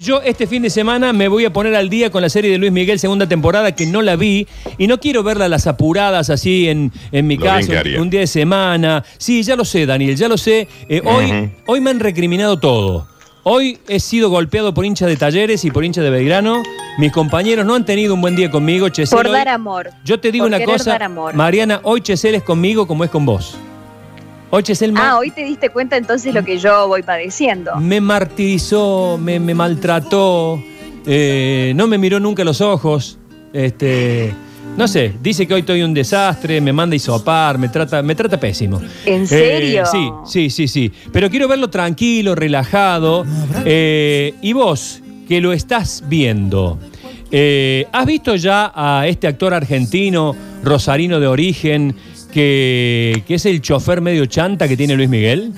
Yo este fin de semana me voy a poner al día con la serie de Luis Miguel, segunda temporada, que no la vi, y no quiero verla a las apuradas así en, en mi Lo casa, un, día de semana. Sí, ya lo sé, Daniel, ya lo sé. Eh, hoy, me han recriminado todo. Hoy he sido golpeado por hinchas de talleres y por hinchas de Belgrano. Mis compañeros no han tenido un buen día conmigo, Chesel. Por hoy- dar amor. Yo te digo Por una cosa, dar amor. Mariana, hoy Chesel es conmigo como es con vos. Hoy Chesel ma- Ah, hoy te diste cuenta entonces lo que yo voy padeciendo. me martirizó, me, me maltrató, eh, no me miró nunca a los ojos. Este, no sé, dice que hoy estoy un desastre, me manda a hisopar, me trata, me trata pésimo. ¿En Eh, serio? sí, sí, sí, sí. Pero quiero verlo tranquilo, relajado. Eh, y vos, que lo estás viendo, eh, ¿has visto ya a este actor argentino, rosarino de origen, que, que es el chofer medio chanta que tiene Luis Miguel?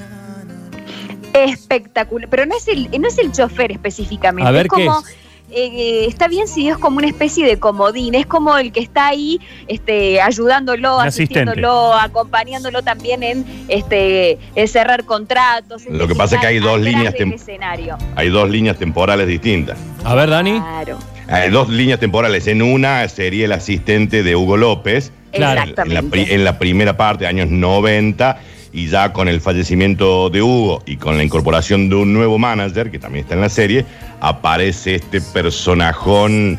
Espectacular. Pero no es el, no es el chofer específicamente. A ver, es como. ¿qué eh, está bien si es como una especie de comodín, es como el que está ahí este, ayudándolo, Un asistente. asistiéndolo, acompañándolo también en este en cerrar contratos. Lo que pasa es que hay dos líneas escenario. Hay dos líneas temporales distintas. A ver, Dani. Claro, Hay dos líneas temporales. En una sería el asistente de Hugo López. Claro. En la, en primera parte, años 90, y ya con el fallecimiento de Hugo y con la incorporación de un nuevo manager, que también está en la serie, aparece este personajón,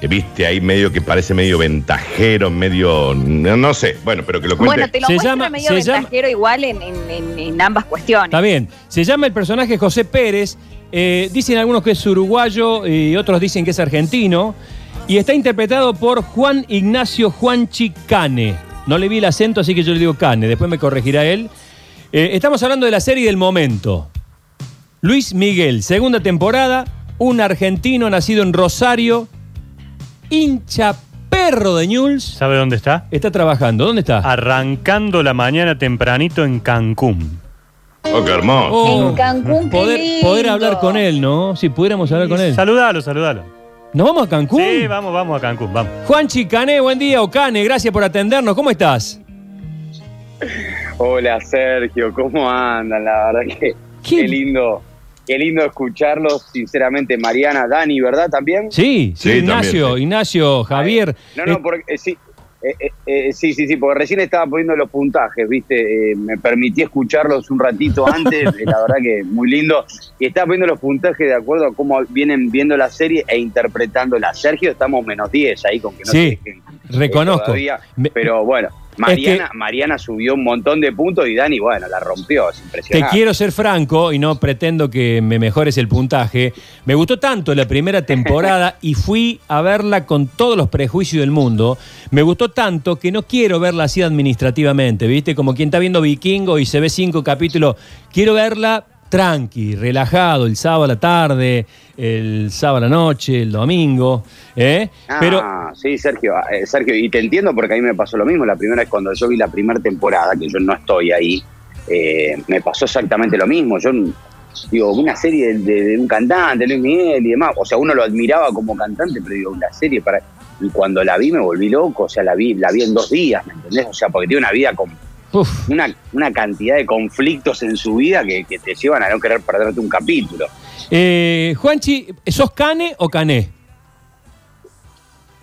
eh, viste, ahí medio que parece medio ventajero, medio, no, no sé, bueno, pero que lo cuente. Bueno, te lo Se muestra llama- medio se llama- ventajero igual en, en- en- en ambas cuestiones. Está bien. Se llama el personaje José Pérez. Eh, dicen algunos que es uruguayo y otros dicen que es argentino. Y está interpretado por Juan Ignacio Juanchi Cane. No le vi el acento, así que yo le digo Cane. Después me corregirá él. Eh, estamos hablando de la serie del momento. Luis Miguel, segunda temporada. Un argentino nacido en Rosario. Hincha perro de Ñuls. ¿Sabe dónde está? Está trabajando. ¿Dónde está? Arrancando la mañana tempranito en Cancún. Oh, qué hermoso. Oh, En Cancún, qué poder, lindo. poder hablar con él, ¿no? Si pudiéramos hablar con él. Saludalo, saludalo. ¿Nos vamos a Cancún? Sí, vamos, vamos a Cancún, vamos. Juan Chicané, buen día. Ocane, gracias por atendernos. ¿Cómo estás? Hola Sergio, ¿cómo andan? La verdad que ¿Qué? qué lindo, qué lindo escucharlos, sinceramente, Mariana, Dani, ¿verdad? También. Sí, sí, Sí, Ignacio, también, sí. Ignacio, Javier. No, Eh, no, porque eh, sí, eh, eh, eh, sí, sí, sí, porque recién estaba poniendo los puntajes, ¿viste? Eh, me permití escucharlos un ratito antes, eh, la verdad que muy lindo. Y estaba poniendo los puntajes de acuerdo a cómo vienen viendo la serie e interpretándola. Sergio, estamos menos 10 ahí con que no Sí, se dejen, reconozco. todavía, pero bueno, Mariana, Mariana subió un montón de puntos y Dani, bueno, la rompió, es Te impresionante. quiero ser franco y no pretendo que me mejores el puntaje. Me gustó tanto la primera temporada y fui a verla con todos los prejuicios del mundo. Me gustó tanto que no quiero verla así administrativamente, ¿viste? Como quien está viendo Vikingo y se ve cinco capítulos. Quiero verla tranqui, relajado, el sábado a la tarde, el sábado a la noche, el domingo. ¿eh? Ah, Pero sí, Sergio, eh, Sergio, y te entiendo porque a mí me pasó lo mismo. La primera vez cuando yo vi la primera temporada, que yo no estoy ahí, eh, me pasó exactamente lo mismo. Yo digo, una serie de, de- de un cantante, Luis Miguel y demás. O sea, uno lo admiraba como cantante, pero digo, la serie para. Y cuando la vi me volví loco, o sea, la vi, la vi en dos días, ¿me entendés? O sea, porque tiene una vida con uf, una, una cantidad de conflictos en su vida que, que te llevan a no querer perderte un capítulo. eh, Juanchi, ¿sos cane o cané?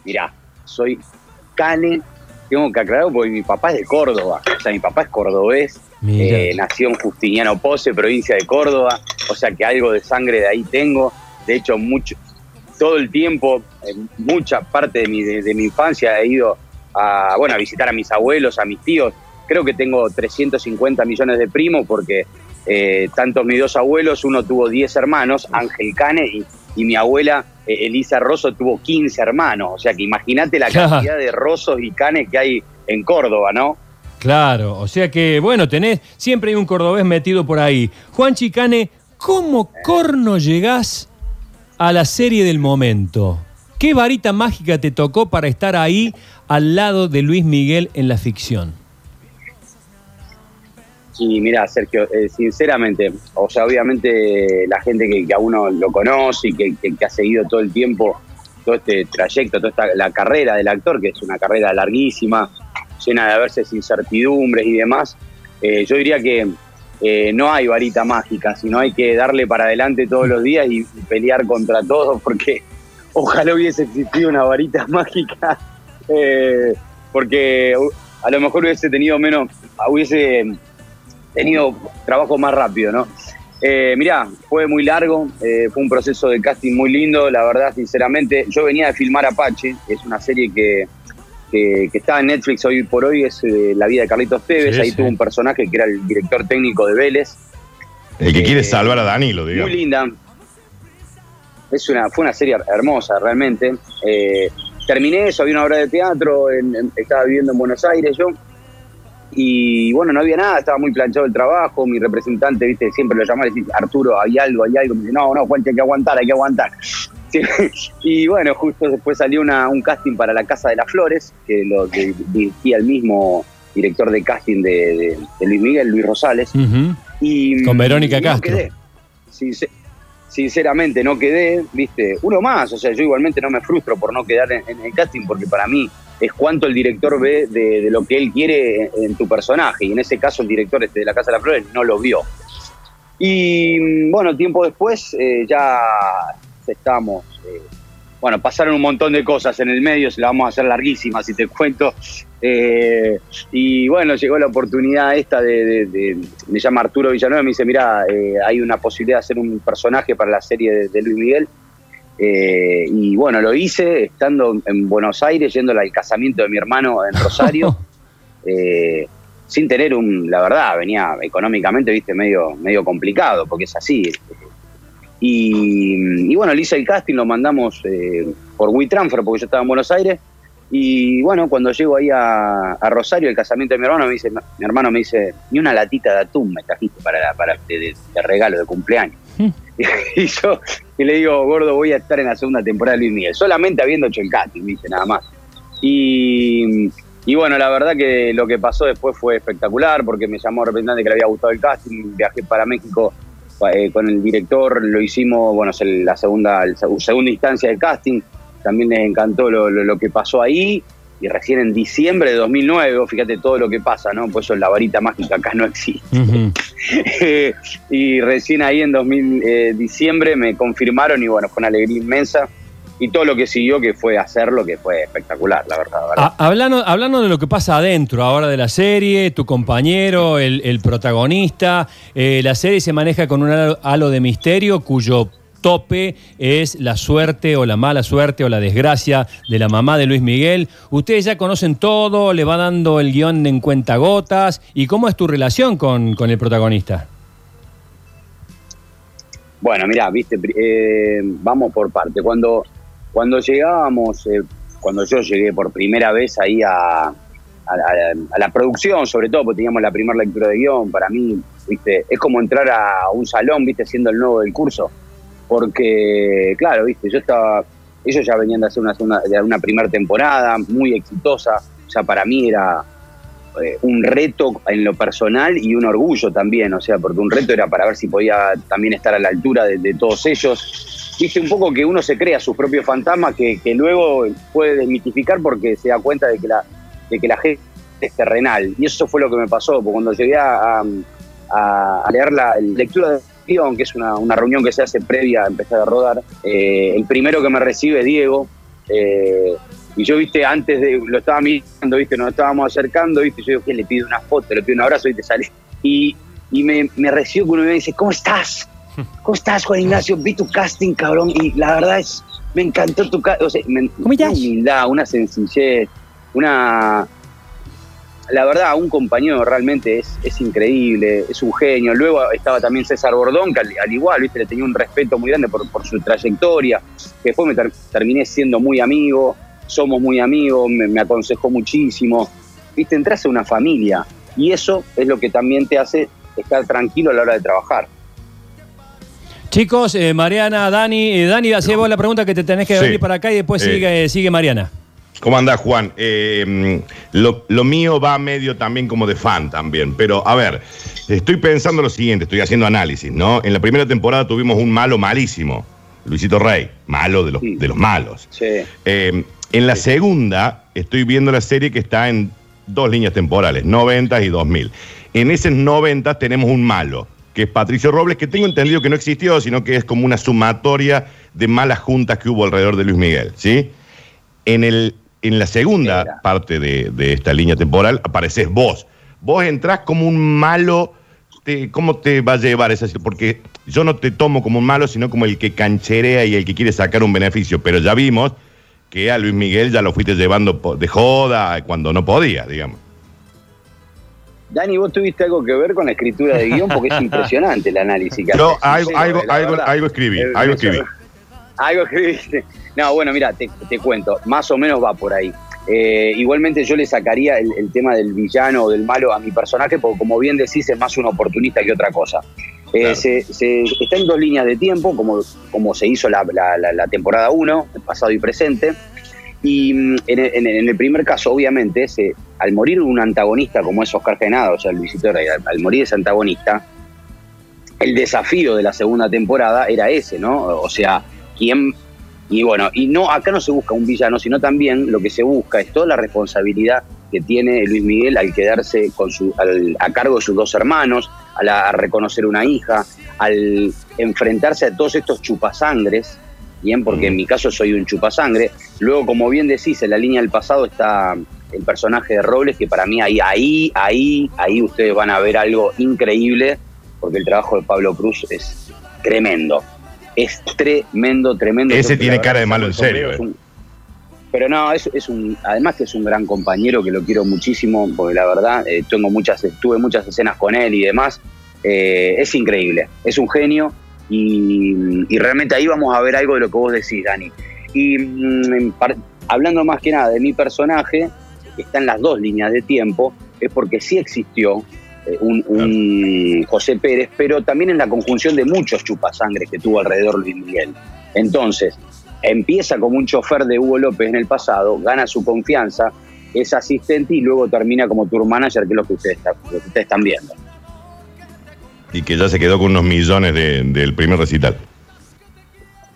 Mirá, soy cane, tengo que aclarar porque mi papá es de Córdoba, o sea, mi papá es cordobés, eh, nació en Justiniano Pose, provincia de Córdoba, o sea que algo de sangre de ahí tengo, de hecho, mucho, todo el tiempo, en mucha parte de mi, de, de mi infancia he ido a, bueno, a visitar a mis abuelos, a mis tíos, creo que tengo 350 millones de primos porque eh, tanto mis dos abuelos, uno tuvo 10 hermanos, Ángel Cane, y, y mi abuela eh, Elisa Rosso tuvo 15 hermanos. O sea que imagínate la cantidad de Rosos y Canes que hay en Córdoba, ¿no? Claro, o sea que, bueno, tenés, siempre hay un cordobés metido por ahí. Juan Chicane, ¿cómo corno llegás a la serie del momento? ¿Qué varita mágica te tocó para estar ahí al lado de Luis Miguel en la ficción? Y mira, Sergio, eh, sinceramente, o sea, obviamente la gente que, a uno lo conoce y que, ha seguido todo el tiempo, todo este trayecto, toda esta, la carrera del actor, que es una carrera larguísima, llena de a veces incertidumbres y demás, eh, yo diría que eh, no hay varita mágica, sino hay que darle para adelante todos los días y, pelear contra todos, porque ojalá hubiese existido una varita mágica, eh, porque uh, a lo mejor hubiese tenido menos, hubiese tenido trabajo más rápido, ¿no? Eh, mirá, fue muy largo, eh, fue un proceso de casting muy lindo, la verdad, sinceramente. Yo venía de filmar Apache, es una serie que, que, que está en Netflix hoy por hoy, es eh, La vida de Carlitos Tevez. Sí, Ahí sí. tuvo un personaje que era el director técnico de Vélez. El que quiere Eh, salvar a Danilo, Muy digamos. linda. Es una, fue una serie hermosa, realmente. Terminé eso, había una obra de teatro, en- en- estaba viviendo en Buenos Aires yo. Y bueno, no había nada, estaba muy planchado el trabajo. Mi representante, viste, siempre lo llamaba y decía, Arturo, hay algo, hay algo. Me dice, no, no, Juanchi, hay que aguantar, hay que aguantar. Sí. Y bueno, justo después salió una, un casting para La Casa de las Flores, que lo que dirigía el mismo director de casting de, de- de Luis Miguel, Luis Rosales. Y, Con Verónica y no Castro. quedé. Sincer- sinceramente no quedé, viste, uno más, o sea, yo igualmente no me frustro por no quedar en, en el casting porque para mí es cuánto el director ve de, lo que él quiere en, tu personaje y en ese caso el director este de la Casa de las Flores no lo vio. Y mm, bueno, tiempo después eh, ya estamos, eh, bueno, pasaron un montón de cosas en el medio, se la vamos a hacer larguísima si te cuento. Eh, y bueno, llegó la oportunidad esta de, me llama Arturo Villanueva me dice, mira, hay una posibilidad de hacer un personaje para la serie de, de Luis Miguel. Eh, y bueno, lo hice estando en Buenos Aires, yendo al casamiento de mi hermano en Rosario, eh, sin tener un, la verdad, venía económicamente, viste, medio, medio complicado, porque es así. Y, y bueno, le hice el casting, lo mandamos eh, por WeTransfer, porque yo estaba en Buenos Aires. Y bueno, cuando llego ahí a, a Rosario, el casamiento de mi hermano, me dice, mi hermano me dice, ni una latita de atún me trajiste para, la- para de, de- de regalo de cumpleaños. y yo le digo, gordo, voy a estar en la segunda temporada de Luis Miguel, solamente habiendo hecho el casting, dice nada más. Y, y bueno, la verdad que lo que pasó después fue espectacular, porque me llamó representante que le había gustado el casting, viajé para México eh, con el director, lo hicimos, bueno, la segunda, la segunda instancia del casting, también les encantó lo, lo- lo que pasó ahí, y recién en diciembre de 2009, vos fíjate todo lo que pasa, ¿no? Pues eso, la varita mágica acá no existe. Ujú. y recién ahí en 2000, eh, diciembre me confirmaron y bueno, fue una alegría inmensa. Y todo lo que siguió, que fue hacerlo, que fue espectacular, la verdad. verdad. Ah, hablando, hablando de lo que pasa adentro ahora de la serie, tu compañero, el, el protagonista, eh, la serie se maneja con un halo, halo de misterio cuyo tope es la suerte o la mala suerte o la desgracia de la mamá de Luis Miguel. Ustedes ya conocen todo, le va dando el guion en cuentagotas. ¿Y cómo es tu relación con, con el protagonista? Bueno, mirá, viste, eh, vamos por parte. Cuando, cuando llegábamos, eh, cuando yo llegué por primera vez ahí a la producción, sobre todo porque teníamos la primera lectura de guion, para mí, viste, es como entrar a un salón, viste, siendo el nuevo del curso. Porque, claro, viste, yo estaba, ellos ya venían de hacer una, segunda- una primera temporada muy exitosa, o sea, para mí era eh, un reto en lo personal y un orgullo también, o sea, porque un reto era para ver si podía también estar a la altura de, todos ellos. Viste un poco que uno se crea sus propios fantasmas que, que luego puede desmitificar porque se da cuenta de que la, de que la gente es terrenal. Y eso fue lo que me pasó, porque cuando llegué a, a- a leer la lectura de guion, que es una, una reunión que se hace previa a empezar a rodar, eh, el primero que me recibe Diego. eh, y yo, viste, antes de, lo estaba mirando, viste, nos estábamos acercando, viste, yo digo, ¿qué? Le pido una foto, le pido un abrazo, viste, sale. Y, y me, me recibo que uno me dice, ¿cómo estás? ¿Cómo estás, Juan Ignacio? Vi tu casting, cabrón, y la verdad es, me encantó tu casting, o sea, una humildad, una sencillez, una... La verdad, un compañero realmente es, es increíble, es un genio. Luego estaba también César Bordón, que al, al igual, viste, le tenía un respeto muy grande por, por su trayectoria, que después me ter- terminé siendo muy amigo, somos muy amigos, me, me aconsejó muchísimo. Viste, entras a una familia y eso es lo que también te hace estar tranquilo a la hora de trabajar. Chicos, eh, Mariana, Dani, eh, Dani, hacé vos la pregunta que te tenés que Sí. venir para acá y después Eh. sigue, sigue Mariana. ¿Cómo andás, Juan? Eh, lo, lo mío va medio también como de fan también, pero a ver, estoy pensando lo siguiente, estoy haciendo análisis, ¿no? En la primera temporada tuvimos un malo malísimo, Luisito Rey, malo de los, Sí. de los malos. Sí. Eh, en la segunda, estoy viendo la serie que está en dos líneas temporales, 90 y 2000. En esos 90 tenemos un malo, que es Patricio Robles, que tengo entendido que no existió, sino que es como una sumatoria de malas juntas que hubo alrededor de Luis Miguel, ¿sí? En, el, en la segunda Era. parte de, de esta línea temporal apareces vos. Vos entrás como un malo, te- ¿cómo te va a llevar esa situación? Porque yo no te tomo como un malo, sino como el que cancherea y el que quiere sacar un beneficio, pero ya vimos que a Luis Miguel ya lo fuiste llevando de joda cuando no podía, digamos. Dani, vos tuviste algo que ver con la escritura de guion porque es impresionante el análisis que Yo algo, algo, algo, algo escribí, Eh, algo escribí. Algo escribiste. No, bueno, mira, te, te cuento, más o menos va por ahí. Eh, igualmente yo le sacaría el, el tema del villano o del malo a mi personaje, porque como bien decís, es más un oportunista que otra cosa. Eh, Claro. se, se- está en dos líneas de tiempo, como, como se hizo la, la- la- la temporada 1, pasado y presente. Y mm, en, el- en el- en el primer caso, obviamente, se, al morir un antagonista como es Oscar Genado, o sea, Luisito Rey, al, al morir ese antagonista, el desafío de la segunda temporada era ese, ¿no? O sea, quién. Y bueno, y no, acá no se busca un villano, sino también lo que se busca es toda la responsabilidad que tiene Luis Miguel al quedarse con su, al- a cargo de sus dos hermanos, a, a reconocer una hija, al enfrentarse a todos estos chupasangres, bien, porque en mi caso soy un chupasangre. Luego, como bien decís, en la línea del pasado está el personaje de Robles, que para mí ahí, ahí, ahí, ahí ustedes van a ver algo increíble, porque el trabajo de Pablo Cruz es tremendo. Es tremendo, tremendo. Ese tiene cara de malo en serio, eh. un- pero no, es, es un, además que es un gran compañero que lo quiero muchísimo, porque la verdad eh, tengo muchas, tuve muchas escenas con él y demás. Eh, es increíble, es un genio y, y realmente ahí vamos a ver algo de lo que vos decís, Dani. Y mm, par- hablando más que nada de mi personaje, que está en las dos líneas de tiempo, es porque sí existió un, un José Pérez, pero también en la conjunción de muchos chupasangres que tuvo alrededor Luis Miguel. Entonces, empieza como un chofer de Hugo López en el pasado, gana su confianza, es asistente y luego termina como tour manager, que es lo que ustedes, está- lo que ustedes están viendo. Y que ya se quedó con unos millones de- del primer recital.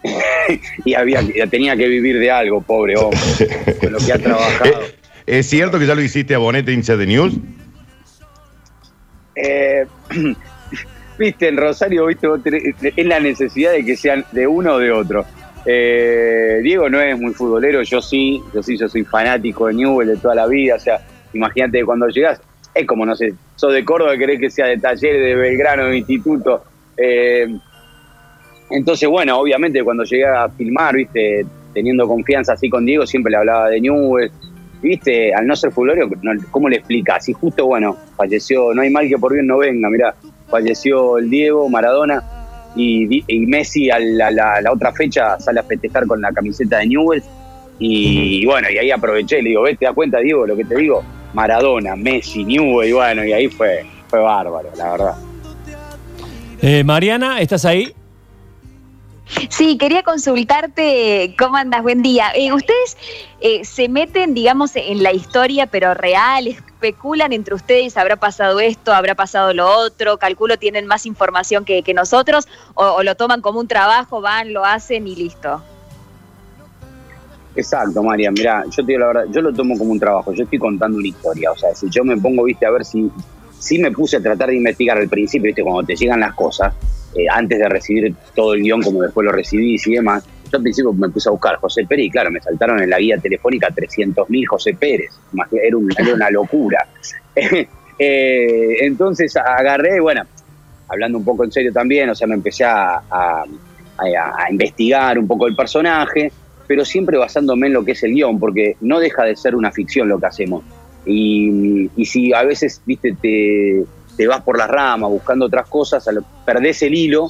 Y había, tenía que vivir de algo, pobre hombre, con lo que ha trabajado. Eh, ¿Es cierto que ya lo hiciste a Bonete hincha de News? Eh, viste, en Rosario, viste, tenés- es la necesidad de que sean de uno o de otro. Eh, Diego no es muy futbolero, yo sí, yo sí, yo soy fanático de Newell de toda la vida, o sea, imagínate cuando llegas, es como, no sé, sos de Córdoba, querés que sea de Talleres, de Belgrano, de Instituto. Eh, entonces, bueno, obviamente cuando llegué a filmar, viste, teniendo confianza así con Diego, siempre le hablaba de Newell, viste, al no ser futbolero, ¿cómo le explicas? Y justo, bueno, falleció, no hay mal que por bien no venga, mirá, falleció el Diego, Maradona, y, Messi a la, otra fecha sale a festejar con la camiseta de Newell's, y, y bueno, y ahí aproveché, le digo, ¿ves, te das cuenta, Diego, lo que te digo? Maradona, Messi, Newell, y bueno, y ahí fue, fue bárbaro, la verdad. Eh, Mariana, ¿estás ahí? Sí, quería consultarte, ¿cómo andas? Buen día. Eh, ¿Ustedes eh, se meten, digamos, en la historia, pero real, especulan entre ustedes, habrá pasado esto, habrá pasado lo otro, calculo tienen más información que, nosotros, o, o lo toman como un trabajo, van, lo hacen y listo? Exacto, María, mira, yo te digo la verdad, yo lo tomo como un trabajo, yo estoy contando una historia, o sea, si yo me pongo, viste, a ver si, si me puse a tratar de investigar al principio, viste, cuando te llegan las cosas, eh, antes de recibir todo el guion como después lo recibí y demás, yo al principio me puse a buscar José Pérez y claro, me saltaron en la guía telefónica 300.000 José Pérez, era, un- era una locura. Eh, entonces agarré, bueno, hablando un poco en serio también, o sea, me empecé a, investigar un poco el personaje, pero siempre basándome en lo que es el guion, porque no deja de ser una ficción lo que hacemos. Y si a veces, viste, te, te vas por las ramas buscando otras cosas, perdés el hilo,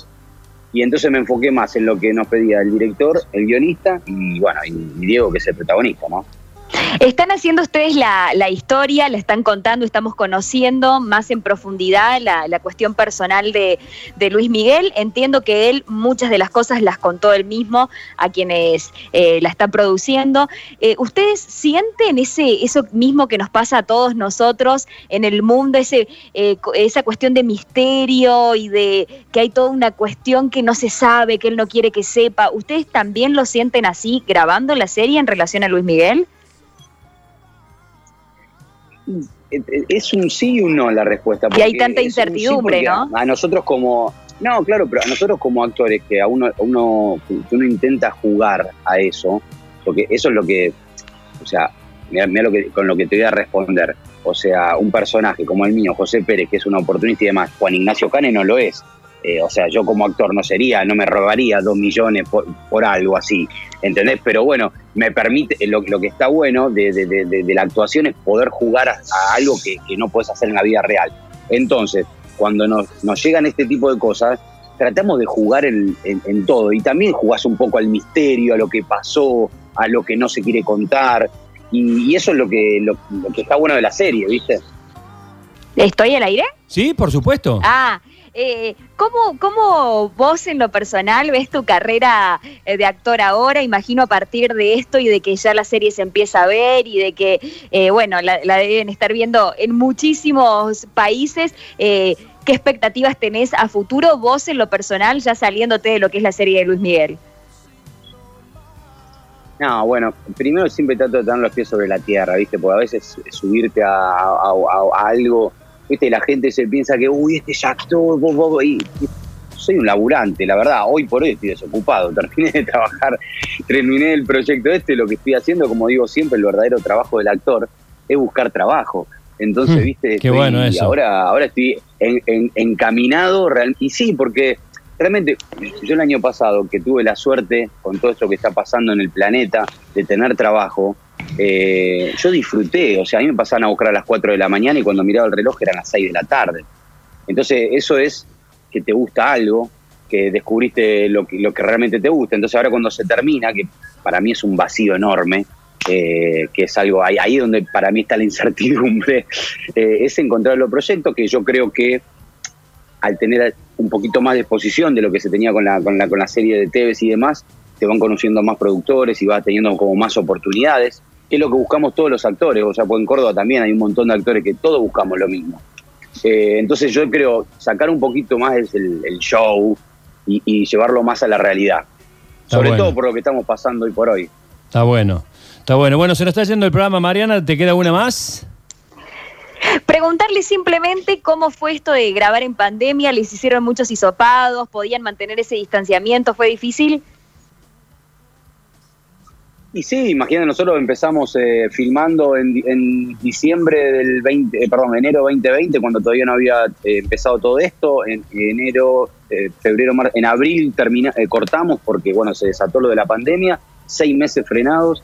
y entonces me enfoqué más en lo que nos pedía el director, el guionista, y bueno, y Diego, que es el protagonista, ¿no? ¿Están haciendo ustedes la, historia, la están contando, estamos conociendo más en profundidad la, cuestión personal de, Luis Miguel? Entiendo que él muchas de las cosas las contó él mismo a quienes eh, la están produciendo. Eh, ¿Ustedes sienten ese, eso mismo que nos pasa a todos nosotros en el mundo, ese, eh, esa cuestión de misterio y de que hay toda una cuestión que no se sabe, que él no quiere que sepa? ¿Ustedes también lo sienten así grabando la serie en relación a Luis Miguel? Es un sí y un no la respuesta. Y hay tanta incertidumbre, ¿no? A nosotros como... No, claro, pero a nosotros como actores que a uno, uno, uno intenta jugar a eso, porque eso es lo que, o sea, mira, lo que, con lo que te voy a responder. O sea, un personaje como el mío, José Pérez, que es una oportunista y demás, Juan Ignacio Cane no lo es. Eh, o sea, yo como actor no sería, no me robaría dos millones por, algo así, ¿entendés? Pero bueno, me permite, lo, lo que está bueno de, la actuación es poder jugar a, algo que, no puedes hacer en la vida real. Entonces, cuando nos, llegan este tipo de cosas, tratamos de jugar en, todo y también jugás un poco al misterio, a lo que pasó, a lo que no se quiere contar. Y, eso es lo que, lo, que está bueno de la serie, ¿viste? ¿Estoy al aire? Sí, por supuesto. Ah, eh, ¿cómo, ¿Cómo vos en lo personal ves tu carrera eh, de actor ahora? Imagino a partir de esto y de que ya la serie se empieza a ver y de que, eh, bueno, la, deben estar viendo en muchísimos países. Eh, ¿Qué expectativas tenés a futuro vos en lo personal, ya saliéndote de lo que es la serie de Luis Miguel? No, bueno, primero siempre trato de tener los pies sobre la tierra, ¿viste? Porque a veces subirte a algo ¿viste? La gente se piensa que, uy, este es actor, y, soy un laburante, la verdad, hoy por hoy estoy desocupado, terminé de trabajar, terminé el proyecto este, lo que estoy haciendo, como digo siempre, el verdadero trabajo del actor es buscar trabajo. Entonces, hmm, viste, qué bueno eso. ahora, ahora estoy encaminado, y sí, porque realmente yo el año pasado que tuve la suerte con todo esto que está pasando en el planeta de tener trabajo, eh, yo disfruté, o sea, a mí me pasaban a buscar a las 4 de la mañana y cuando miraba el reloj eran las 6 de la tarde. Entonces, eso es que te gusta algo, que descubriste lo que, lo que realmente te gusta. Entonces, ahora cuando se termina, que para mí es un vacío enorme, eh, que es algo ahí, donde para mí está la incertidumbre, eh, es encontrar los proyectos que yo creo que al tener un poquito más de exposición de lo que se tenía con la, con la, con la serie de TVs y demás, te van conociendo más productores y vas teniendo como más oportunidades que es lo que buscamos todos los actores. O sea, pues en Córdoba también hay un montón de actores que todos buscamos lo mismo. Eh, entonces yo creo sacar un poquito más el, el show y, llevarlo más a la realidad. Sobre todo por lo que estamos pasando hoy por hoy. Está bueno. Está bueno. Bueno, se nos está yendo el programa, Mariana. ¿Te queda una más? Preguntarle simplemente cómo fue esto de grabar en pandemia. ¿Les hicieron muchos hisopados? ¿Podían mantener ese distanciamiento? ¿Fue difícil? Y sí, imagínate, nosotros empezamos eh, filmando en, diciembre del 20, eh, perdón, enero 2020, cuando todavía no había eh, empezado todo esto. En, enero, febrero, marzo, en abril termina, cortamos porque, bueno, se desató lo de la pandemia. Seis meses frenados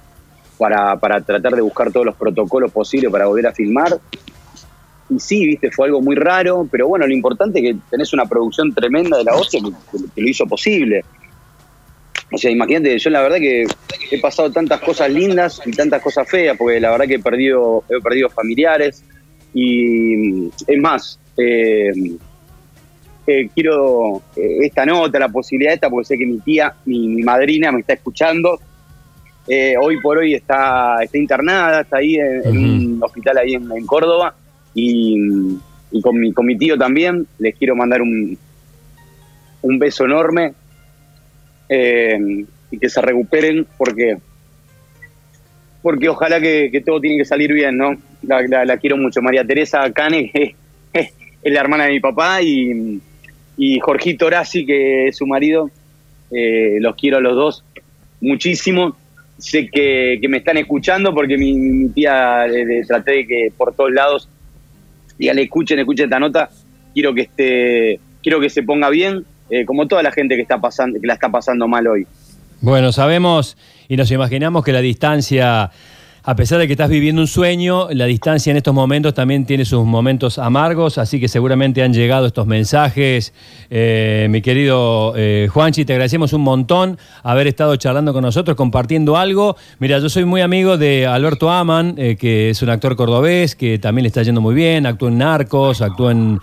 para, para tratar de buscar todos los protocolos posibles para volver a filmar. Y sí, viste, fue algo muy raro, pero bueno, lo importante es que tenés una producción tremenda de la hostia que lo hizo posible. O sea, imagínate, yo la verdad que he pasado tantas cosas lindas y tantas cosas feas, porque la verdad que he perdido, he perdido familiares. Y es más, eh, eh, quiero eh, esta nota, la posibilidad esta, porque sé que mi tía, mi, madrina me está escuchando. hoy por hoy está, está internada, está ahí en, un hospital ahí en, Córdoba. Y, con, mi, con mi tío también, les quiero mandar un, un beso enorme eh, y que se recuperen porque porque ojalá que, todo tiene que salir bien, ¿no? La, quiero mucho. María Teresa Cane es la hermana de mi papá y, y Jorgito Horaci, que es su marido. Eh, los quiero a los dos muchísimo. Sé que, me están escuchando porque mi, tía le, traté de que por todos lados ya le escuchen, escuchen esta nota. Quiero que esté, quiero que se ponga bien eh, como toda la gente que, está pasando, que la está pasando mal hoy. Bueno, sabemos y nos imaginamos que la distancia, a pesar de que estás viviendo un sueño, la distancia en estos momentos también tiene sus momentos amargos, así que seguramente han llegado estos mensajes. Eh, mi querido eh, Juanchi, te agradecemos un montón haber estado charlando con nosotros, compartiendo algo. Mira, yo soy muy amigo de Alberto Aman, eh, que es un actor cordobés, que también le está yendo muy bien, actuó en Narcos, actuó en,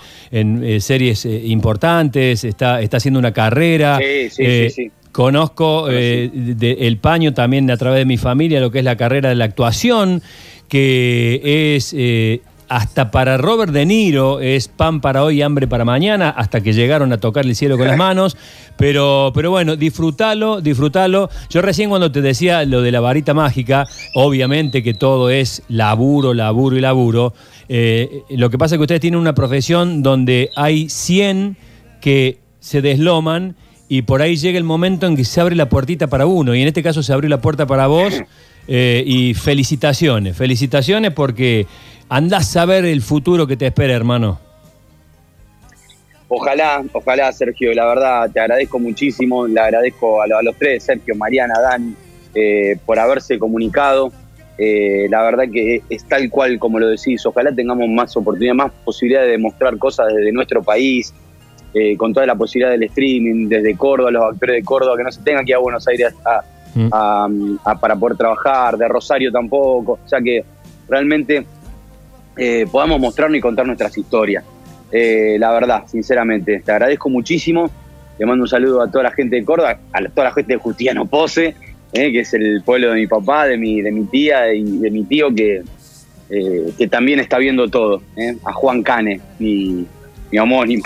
series importantes, está, está haciendo una carrera. Sí, sí, sí. Conozco eh, el paño también a través de mi familia, lo que es la carrera de la actuación, que es, eh, hasta para Robert De Niro es pan para hoy, hambre para mañana, hasta que llegaron a tocar el cielo con las manos. Pero, pero bueno, disfrútalo, disfrútalo. Yo recién cuando te decía lo de la varita mágica, obviamente que todo es laburo, laburo y laburo. Eh, lo que pasa es que ustedes tienen una profesión donde hay 100 que se desloman y por ahí llega el momento en que se abre la puertita para uno. Y en este caso se abrió la puerta para vos. Eh, y felicitaciones, felicitaciones porque andás a ver el futuro que te espera, hermano. Ojalá, ojalá, Sergio, la verdad, te agradezco muchísimo, le agradezco a, lo- a los tres, Sergio, Mariana, Dan, eh, por haberse comunicado. Eh, la verdad que es tal cual como lo decís, ojalá tengamos más oportunidad, más posibilidad de demostrar cosas desde nuestro país, eh, con toda la posibilidad del streaming, desde Córdoba, los actores de Córdoba, que no se tengan que ir a Buenos Aires a- Mm. a- a- para poder trabajar, de Rosario tampoco, o sea que realmente eh, podamos mostrarnos y contar nuestras historias. Eh, la verdad, sinceramente, te agradezco muchísimo. Le mando un saludo a toda la gente de Córdoba, a toda la gente de Justiano Pose, eh, que es el pueblo de mi papá, de mi, de mi tía y de mi tío, que, eh, que también está viendo todo. eh, a Juan Cane, mi, mi homónimo.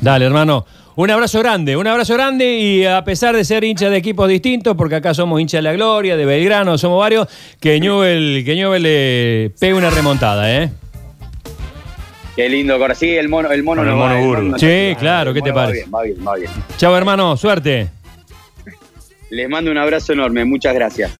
Dale, hermano. Un abrazo grande, un abrazo grande y a pesar de ser hinchas de equipos distintos, porque acá somos hinchas de la Gloria, de Belgrano, somos varios, que Newell, que Newell le pegue una remontada, ¿eh? Qué lindo, Córdoba. Sí, el mono, el mono Con el no mono va, el Burgos. mono no Sí, claro, ¿qué te mono va parece? bien, Va bien, va bien. Chao, hermano, suerte. Les mando un abrazo enorme, muchas gracias.